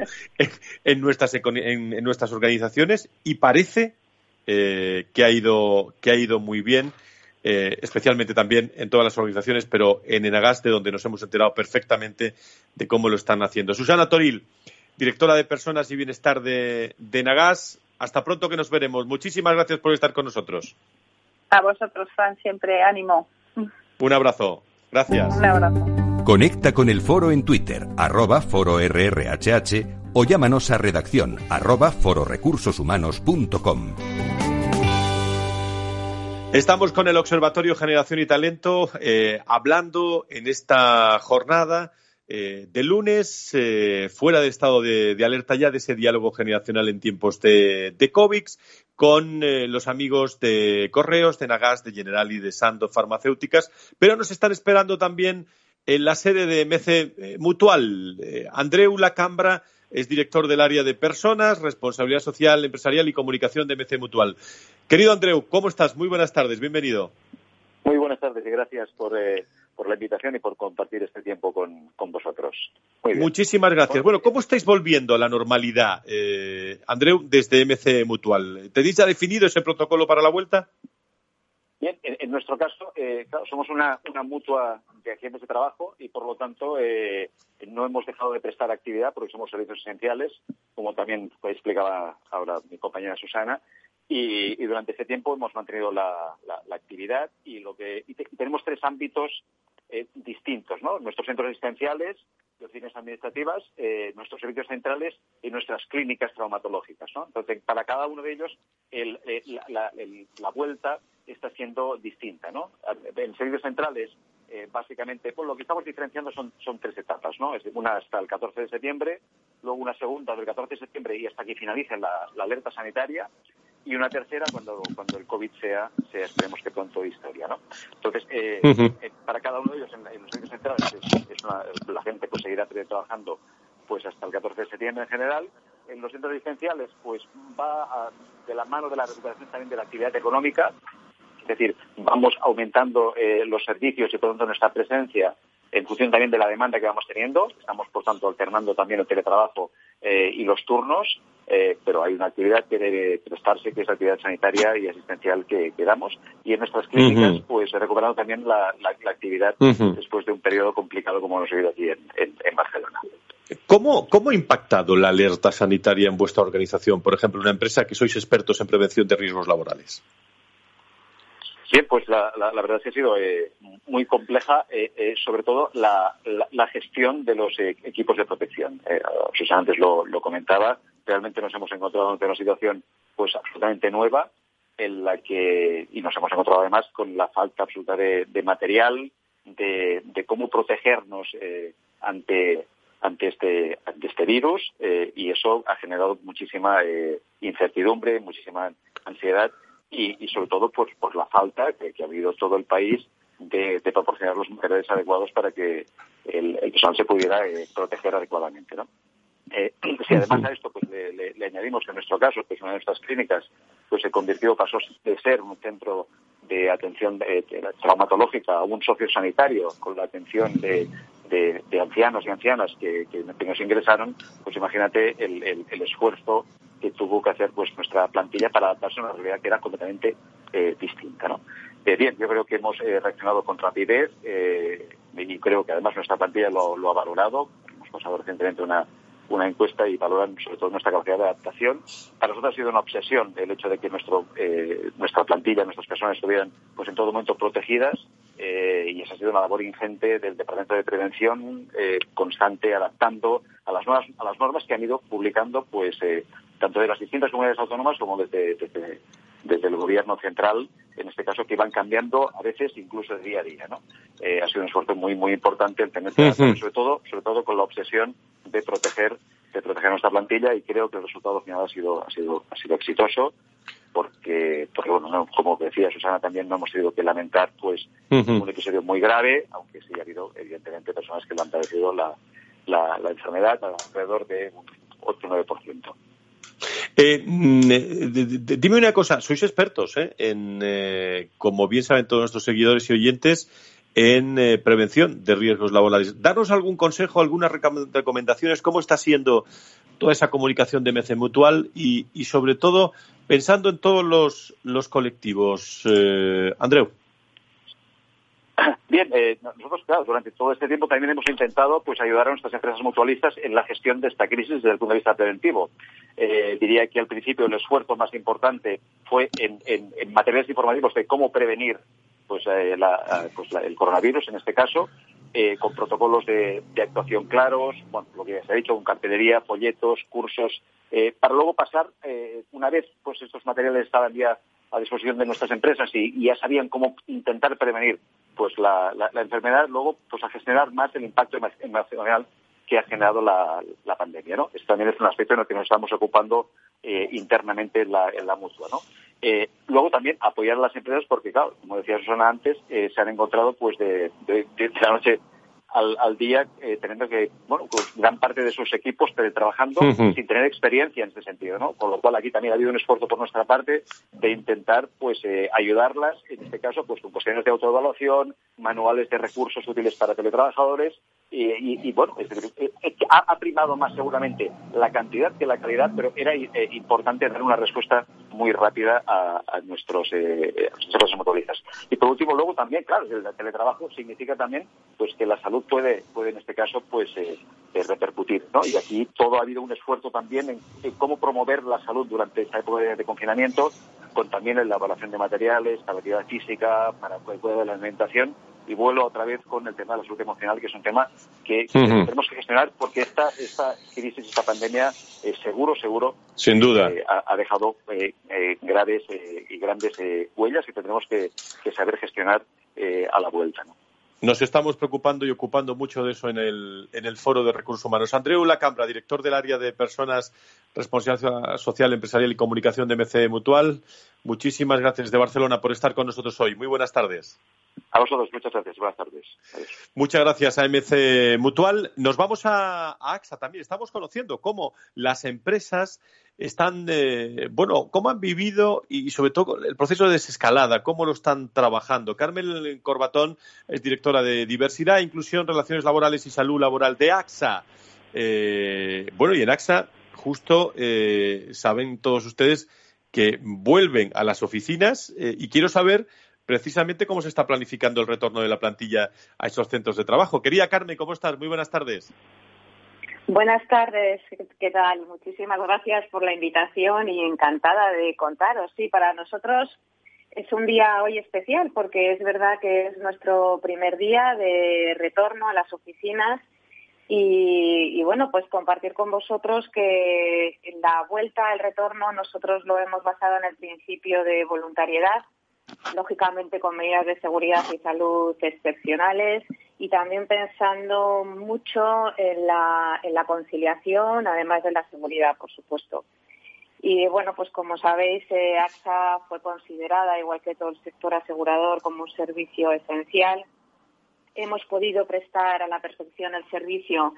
en, nuestras, en, nuestras organizaciones y parece eh, que, ha ido, que ha ido muy bien, eh, especialmente también en todas las organizaciones, pero en Enagaste, donde nos hemos enterado perfectamente de cómo lo están haciendo. Susana Toril, directora de Personas y Bienestar de, de Enagas, hasta pronto que nos veremos. Muchísimas gracias por estar con nosotros.
A vosotros, Fran, siempre ánimo.
Un abrazo. Gracias.
Un abrazo.
Conecta con el foro en Twitter, arroba foro RRHH o llámanos a redacción arroba fororecursoshumanos.com.
Estamos con el Observatorio Generación y Talento eh, hablando en esta jornada eh, de lunes, eh, fuera de estado de, alerta ya de ese diálogo generacional en tiempos de, COVID, con eh, los amigos de Correos, de Nagas, de General y de Sando Farmacéuticas, pero nos están esperando también en la sede de MC Mutual. Andreu Lacambra es director del área de personas, responsabilidad social, empresarial y comunicación de MC Mutual. Querido Andreu, ¿cómo estás? Muy buenas tardes, bienvenido.
Muy buenas tardes y gracias por por la invitación y por compartir este tiempo con, vosotros.
Muchísimas gracias. Bueno, ¿cómo estáis volviendo a la normalidad, eh, Andreu, desde MC Mutual? ¿Tenéis ya definido ese protocolo para la vuelta?
Bien, en, nuestro caso, eh, somos una, mutua de agentes de trabajo y, por lo tanto, eh, no hemos dejado de prestar actividad porque somos servicios esenciales, como también explicaba ahora mi compañera Susana, y, durante ese tiempo hemos mantenido la, actividad y lo que tenemos tres ámbitos eh, distintos, ¿no? Nuestros centros asistenciales, oficinas administrativas, eh, nuestros servicios centrales y nuestras clínicas traumatológicas, ¿no? Entonces, para cada uno de ellos, eh, la, vuelta está siendo distinta, ¿no? En servicios centrales, básicamente, pues lo que estamos diferenciando son, tres etapas, ¿no? Es una hasta el 14 de septiembre, luego una segunda del 14 de septiembre y hasta que finalice la alerta sanitaria, y una tercera cuando, cuando el COVID sea, sea esperemos que pronto historia, ¿no? Entonces, eh, eh, para cada uno de ellos en, los centros centrales es, la gente pues seguirá trabajando pues hasta el 14 de septiembre en general. En los centros licenciales pues va de la mano de la recuperación también de la actividad económica, es decir, vamos aumentando eh, los servicios y por lo tanto nuestra presencia en función también de la demanda que vamos teniendo. Estamos, por tanto, alternando también el teletrabajo y los turnos eh, pero hay una actividad que debe prestarse, que es la actividad sanitaria y asistencial que, damos. Y en nuestras clínicas, pues recuperando también la, actividad después de un periodo complicado como hemos vivido aquí en, Barcelona.
¿Cómo, ¿Cómo, ha impactado la alerta sanitaria en vuestra organización? Por ejemplo, una empresa que sois expertos en prevención de riesgos laborales.
Bien, pues la, verdad es que ha sido eh, muy compleja, eh, sobre todo la, gestión de los equipos de protección. Susana antes lo, lo comentaba, realmente nos hemos encontrado ante una situación pues absolutamente nueva en la que y nos hemos encontrado además con la falta absoluta de, material de, cómo protegernos eh, ante ante este ante este virus eh, y eso ha generado muchísima eh, incertidumbre muchísima ansiedad y, sobre todo por, por la falta que, ha habido todo el país de, proporcionar los materiales adecuados para que el, el personal se pudiera proteger adecuadamente ¿no? Eh, si además a esto pues, le, añadimos que en nuestro caso, que es una de nuestras clínicas, pues se convirtió, pasó de ser un centro de atención traumatológica a un sociosanitario con la atención de, ancianos y ancianas que, nos ingresaron, pues imagínate el, esfuerzo que tuvo que hacer pues nuestra plantilla para adaptarse a una realidad que era completamente eh, distinta. ¿no? Eh, bien, yo creo que hemos reaccionado con rapidez y creo que además nuestra plantilla lo, lo ha valorado. Hemos pasado recientemente una una encuesta y valoran sobre todo nuestra capacidad de adaptación. Para nosotros ha sido una obsesión el hecho de que nuestro, eh, nuestra plantilla, nuestras personas estuvieran pues en todo momento protegidas eh, y esa ha sido una labor ingente del Departamento de Prevención eh, constante adaptando a las nuevas a las normas que han ido publicando pues tanto de las distintas comunidades autónomas como desde, el gobierno central en este caso que van cambiando a veces incluso de día a día no ha sido un esfuerzo muy muy importante el tener sobre todo sobre todo con la obsesión de proteger de proteger nuestra plantilla y creo que el resultado final ha sido ha sido ha sido exitoso porque porque bueno como decía Susana también no hemos tenido que lamentar pues un episodio muy grave aunque sí ha habido evidentemente personas que lo han padecido la, la, enfermedad alrededor de un 8 o 9%.
Eh, mm, eh dime una cosa, sois expertos ¿eh? en, como bien saben todos nuestros seguidores y oyentes, en prevención de riesgos laborales. Daros algún consejo, algunas recomendaciones, cómo está siendo toda esa comunicación de MC Mutual y, sobre todo pensando en todos los, los colectivos. Andreu.
Bien, eh, nosotros, claro, durante todo este tiempo también hemos intentado pues ayudar a nuestras empresas mutualistas en la gestión de esta crisis desde el punto de vista preventivo. diría que al principio el esfuerzo más importante fue en, en materiales informativos de cómo prevenir pues, eh, pues el coronavirus en este caso, eh, con protocolos de, actuación claros, bueno, lo que ya se ha dicho, con cartelería, folletos, cursos, eh, para luego pasar, una vez pues estos materiales estaban ya a disposición de nuestras empresas y, ya sabían cómo intentar prevenir pues la, enfermedad, luego pues a gestionar más el impacto emocional que ha generado la, pandemia, ¿no? También es un aspecto en el que nos estamos ocupando internamente en la, en la mutua, ¿no? Eh, luego también apoyar a las empresas porque, claro, como decía Susana antes, eh, se han encontrado pues de, la noche al, día eh, teniendo que, bueno, pues gran parte de sus equipos trabajando sin tener experiencia en este sentido, ¿no? Con lo cual aquí también ha habido un esfuerzo por nuestra parte de intentar pues ayudarlas, en este caso pues con cuestiones de autoevaluación, manuales de recursos útiles para teletrabajadores y, bueno, ha, primado más seguramente la cantidad que la calidad, pero era importante dar una respuesta muy rápida a, nuestros, eh, motoristas. Y por último, luego también, claro, el teletrabajo significa también pues que la salud puede, puede en este caso, pues eh, eh, repercutir, ¿no? Y aquí todo ha habido un esfuerzo también en, cómo promover la salud durante esta época de, confinamiento, con también la elaboración de materiales, la actividad física, para el cuidado de la alimentación y vuelvo otra vez con el tema de la salud emocional, que es un tema que, tenemos que gestionar porque esta, esta crisis, esta pandemia, eh, seguro, seguro,
sin duda,
eh, ha, dejado eh, graves y grandes huellas que tendremos que, saber gestionar a la vuelta. ¿no?
Nos estamos preocupando y ocupando mucho de eso en el, en el Foro de Recursos Humanos. Andreu Lacambra, director del área de Personas, Responsabilidad Social, Empresarial y Comunicación de MC Mutual. Muchísimas gracias de Barcelona por estar con nosotros hoy. Muy buenas tardes.
A vosotros, muchas gracias. Buenas tardes.
Muchas gracias a MC Mutual. Nos vamos a, AXA también. Estamos conociendo cómo las empresas están, eh, bueno, cómo han vivido y sobre todo el proceso de desescalada, cómo lo están trabajando. Carmen Corbatón es directora de Diversidad, Inclusión, Relaciones Laborales y Salud Laboral de AXA. Eh, bueno, y en AXA, justo eh, saben todos ustedes que vuelven a las oficinas y quiero saber precisamente cómo se está planificando el retorno de la plantilla a esos centros de trabajo. Quería Carmen, ¿cómo estás? Muy buenas tardes.
Buenas tardes, ¿qué tal? Muchísimas gracias por la invitación y encantada de contaros. Sí, para nosotros es un día hoy especial porque es verdad que es nuestro primer día de retorno a las oficinas y, bueno, pues compartir con vosotros que la vuelta, el retorno, nosotros lo hemos basado en el principio de voluntariedad lógicamente con medidas de seguridad y salud excepcionales y también pensando mucho en la, en la conciliación, además de la seguridad, por supuesto. Y bueno, pues como sabéis, eh, AXA fue considerada, igual que todo el sector asegurador, como un servicio esencial. Hemos podido prestar a la perfección el servicio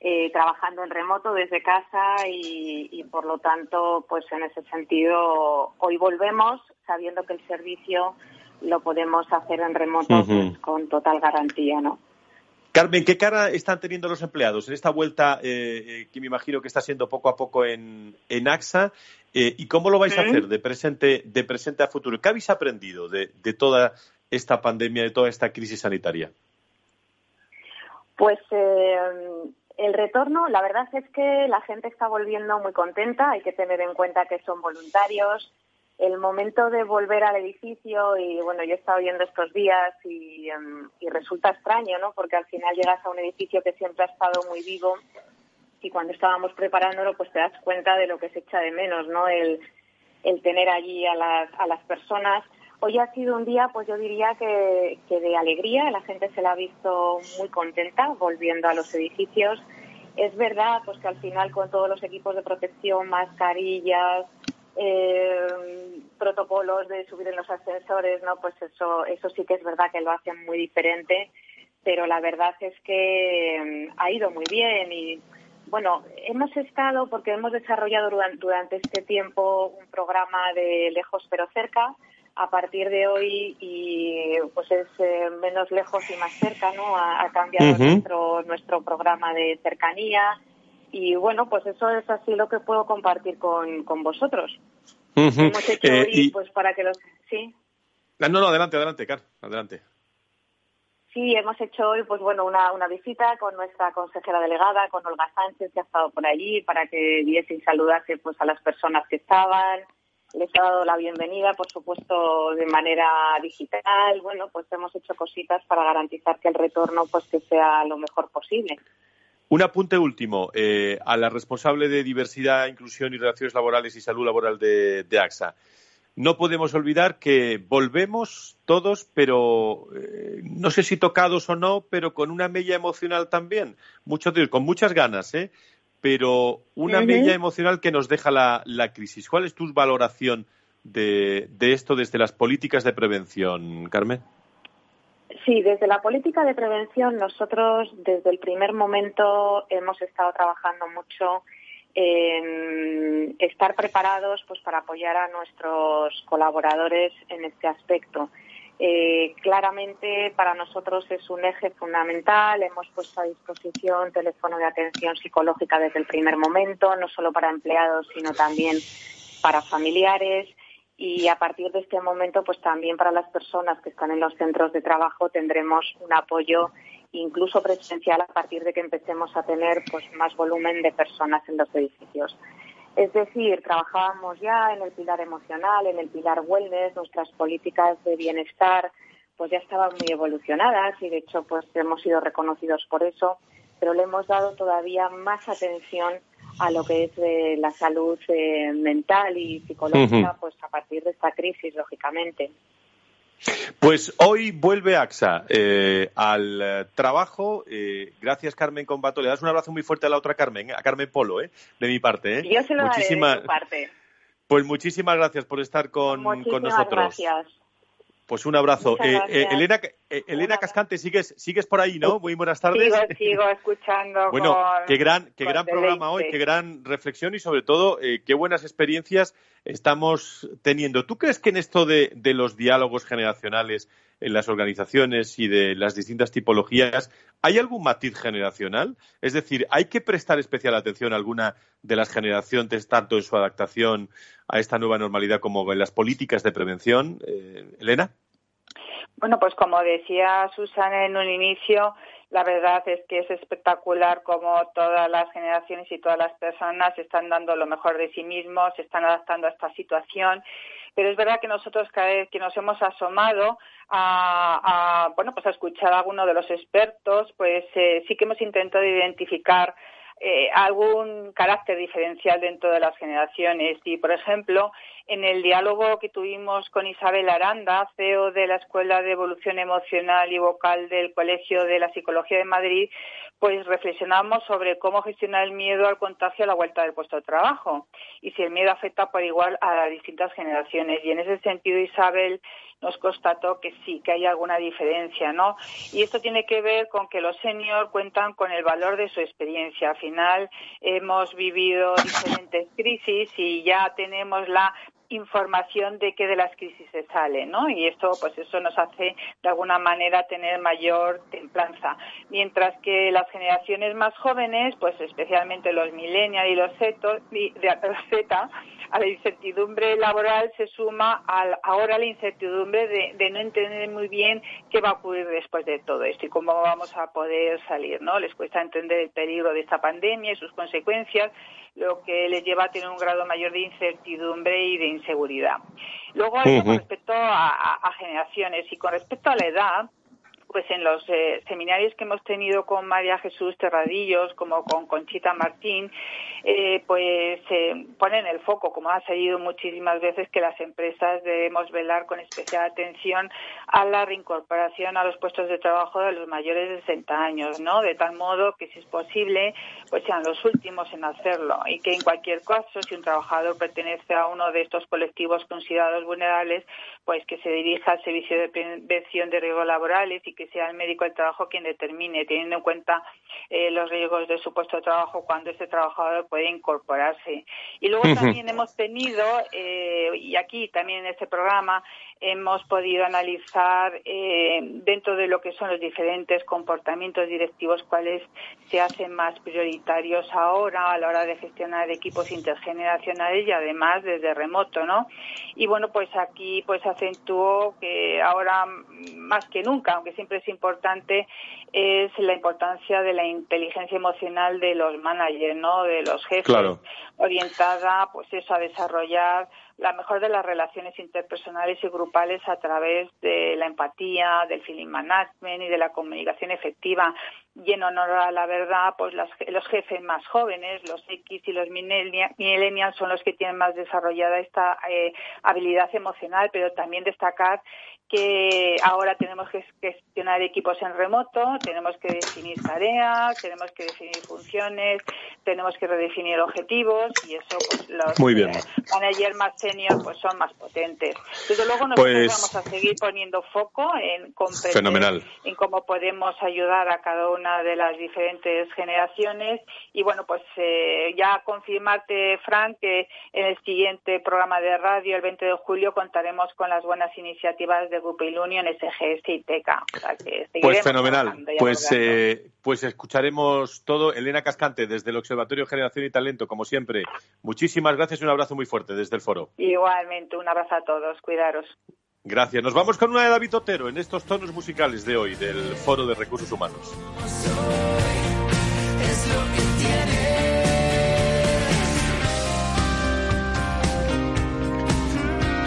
eh, trabajando en remoto desde casa y, por lo tanto, pues en ese sentido, hoy volvemos sabiendo que el servicio lo podemos hacer en remoto pues, con total garantía, ¿no?
Carmen, ¿qué cara están teniendo los empleados en esta vuelta eh, eh, que me imagino que está siendo poco a poco en, en AXA? ¿Y cómo lo vais a hacer de presente, de presente a futuro? ¿Qué habéis aprendido de, de toda esta pandemia, de toda esta crisis sanitaria?
Pues eh, El retorno, la verdad es que la gente está volviendo muy contenta, hay que tener en cuenta que son voluntarios. El momento de volver al edificio, y bueno, yo he estado viendo estos días y, em, y resulta extraño, ¿no? Porque al final llegas a un edificio que siempre ha estado muy vivo y cuando estábamos preparándolo, pues te das cuenta de lo que se echa de menos, ¿no? El, el tener allí a las, a las personas. Hoy ha sido un día, pues yo diría que, que de alegría, la gente se la ha visto muy contenta volviendo a los edificios. Es verdad, pues que al final con todos los equipos de protección, mascarillas, eh, protocolos de subir en los ascensores, no, pues eso, eso sí que es verdad que lo hacen muy diferente, pero la verdad es que mm, ha ido muy bien y bueno, hemos estado porque hemos desarrollado durante este tiempo un programa de lejos pero cerca. A partir de hoy y pues es eh, menos lejos y más cerca, ¿no? Ha, cambiado nuestro nuestro programa de cercanía y bueno, pues eso es así lo que puedo compartir con, con vosotros. Hemos hecho
eh,
hoy, pues para que los sí.
Ah, no, no, adelante, adelante, Car, adelante.
Sí, hemos hecho hoy, pues bueno, una, una visita con nuestra consejera delegada, con Olga Sánchez, que ha estado por allí para que viese y saludase pues a las personas que estaban. Les ha dado la bienvenida, por supuesto, de manera digital. Bueno, pues hemos hecho cositas para garantizar que el retorno pues que sea lo mejor posible.
Un apunte último eh, a la responsable de diversidad, inclusión y relaciones laborales y salud laboral de, de AXA no podemos olvidar que volvemos todos, pero eh, no sé si tocados o no, pero con una mella emocional también. Muchos de ellos, con muchas ganas, ¿eh? Pero una mella emocional que nos deja la, la, crisis. ¿Cuál es tu valoración de, de esto desde las políticas de prevención, Carmen?
Sí, desde la política de prevención nosotros desde el primer momento hemos estado trabajando mucho estar preparados pues para apoyar a nuestros colaboradores en este aspecto. Eh, claramente para nosotros es un eje fundamental. Hemos puesto a disposición teléfono de atención psicológica desde el primer momento, no solo para empleados, sino también para familiares. Y a partir de este momento, pues también para las personas que están en los centros de trabajo tendremos un apoyo incluso presencial a partir de que empecemos a tener pues más volumen de personas en los edificios. Es decir, trabajábamos ya en el pilar emocional, en el pilar wellness, nuestras políticas de bienestar pues ya estaban muy evolucionadas y de hecho pues hemos sido reconocidos por eso, pero le hemos dado todavía más atención a lo que es eh, la salud eh, mental y psicológica pues a partir de esta crisis lógicamente.
Pues hoy vuelve AXA eh, al eh, trabajo. Eh, gracias, Carmen Combato. Le das un abrazo muy fuerte a la otra Carmen, a Carmen Polo, ¿eh? de mi parte.
Yo se lo Muchísima... de parte.
Pues muchísimas gracias por estar con, con nosotros.
Gracias.
Pues un abrazo. Eh, eh, Elena, eh, Elena Cascante, sigues, sigues por ahí, ¿no? Muy buenas tardes.
Sigo, sigo escuchando.
bueno, qué gran, qué gran programa hoy, qué gran reflexión y sobre todo qué buenas experiencias estamos teniendo. ¿Tú crees que en esto de, los diálogos generacionales en las organizaciones y de las distintas tipologías, ¿hay algún matiz generacional? Es decir, ¿hay que prestar especial atención a alguna de las generaciones, tanto en su adaptación a esta nueva normalidad como en las políticas de prevención? Eh, Elena.
Bueno, pues como decía Susana en un inicio, la verdad es que es espectacular cómo todas las generaciones y todas las personas están dando lo mejor de sí mismos, se están adaptando a esta situación. Pero es verdad que nosotros cada vez que nos hemos asomado a, bueno pues a escuchar a alguno de los expertos pues eh, sí que hemos intentado identificar eh, algún carácter diferencial dentro de las generaciones. Y, por ejemplo, en el diálogo que tuvimos con Isabel Aranda, CEO de la Escuela de Evolución Emocional y Vocal del Colegio de la Psicología de Madrid, pues reflexionamos sobre cómo gestionar el miedo al contagio a la vuelta del puesto de trabajo y si el miedo afecta por igual a las distintas generaciones. Y en ese sentido, Isabel nos constató que sí, que hay alguna diferencia, ¿no? Y esto tiene que ver con que los seniors cuentan con el valor de su experiencia. Al final hemos vivido diferentes crisis y ya tenemos la información de que de las crisis se sale, ¿no? Y esto, pues eso nos hace de alguna manera tener mayor templanza. Mientras que las generaciones más jóvenes, pues especialmente los millennials y los Z, a la incertidumbre laboral se suma ahora la incertidumbre de, no entender muy bien qué va a ocurrir después de todo esto y cómo vamos a poder salir, ¿no? Les cuesta entender el peligro de esta pandemia y sus consecuencias, lo que les lleva a tener un grado mayor de incertidumbre y de inseguridad. Luego, con respecto a generaciones y con respecto a la edad, pues en los eh, seminarios que hemos tenido con María Jesús Terradillos, como con Conchita Martín, eh, pues eh, ponen el foco, como ha salido muchísimas veces, que las empresas debemos velar con especial atención a la reincorporación a los puestos de trabajo de los mayores de 60 años, ¿no? De tal modo que, si es posible, pues sean los últimos en hacerlo y que, en cualquier caso, si un trabajador pertenece a uno de estos colectivos considerados vulnerables, pues que se dirija al servicio de prevención de riesgos laborales y que sea el médico del trabajo quien determine, teniendo en cuenta eh, los riesgos de su puesto de trabajo cuando ese trabajador puede incorporarse. Y luego también hemos tenido, eh, y aquí también en este programa, hemos podido analizar eh, dentro de lo que son los diferentes comportamientos directivos cuáles se hacen más prioritarios ahora a la hora de gestionar equipos intergeneracionales y además desde remoto, ¿no? Y bueno, pues aquí pues acentuó que ahora más que nunca, aunque siempre es importante, es la importancia de la inteligencia emocional de los managers, ¿no? De los jefes, orientada pues eso a desarrollar la mejor de las relaciones interpersonales y grupales a través de la empatía, del feeling management y de la comunicación efectiva. Y en honor a la verdad, pues los jefes más jóvenes, los X y los millennials, son los que tienen más desarrollada esta eh, habilidad emocional, pero también destacar que ahora tenemos que gestionar equipos en remoto, tenemos que definir tareas, tenemos que definir funciones, tenemos que redefinir objetivos y eso pues los
Muy bien.
Eh, managers más senior pues son más potentes. Desde luego nosotros pues vamos a seguir poniendo foco en comprender en cómo podemos ayudar a cada una de las diferentes generaciones y bueno pues eh, ya confirmarte Frank que en el siguiente programa de radio el 20 de julio contaremos con las buenas iniciativas de Grupo Ilunion, SGS y TECA.
pues fenomenal. Pues, eh, pues escucharemos todo. Elena Cascante, desde el Observatorio Generación y Talento, como siempre. Muchísimas gracias y un abrazo muy fuerte desde el foro.
Igualmente, un abrazo a todos. Cuidaros.
Gracias. Nos vamos con una de David Otero en estos tonos musicales de hoy del Foro de Recursos Humanos.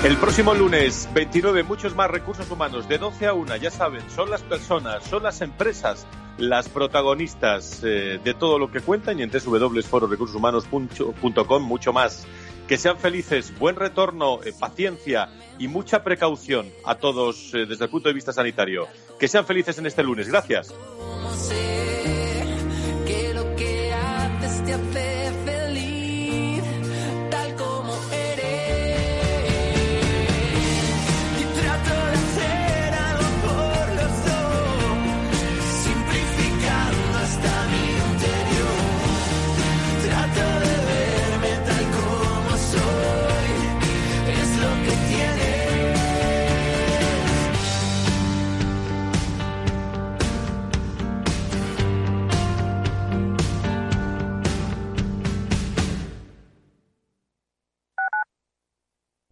El próximo lunes 29, muchos más recursos humanos, de 12 a 1, ya saben, son las personas, son las empresas las protagonistas eh, de todo lo que cuentan y en www.fororecursoshumanos.com mucho más. Que sean felices, buen retorno, eh, paciencia y mucha precaución a todos eh, desde el punto de vista sanitario. Que sean felices en este lunes. Gracias.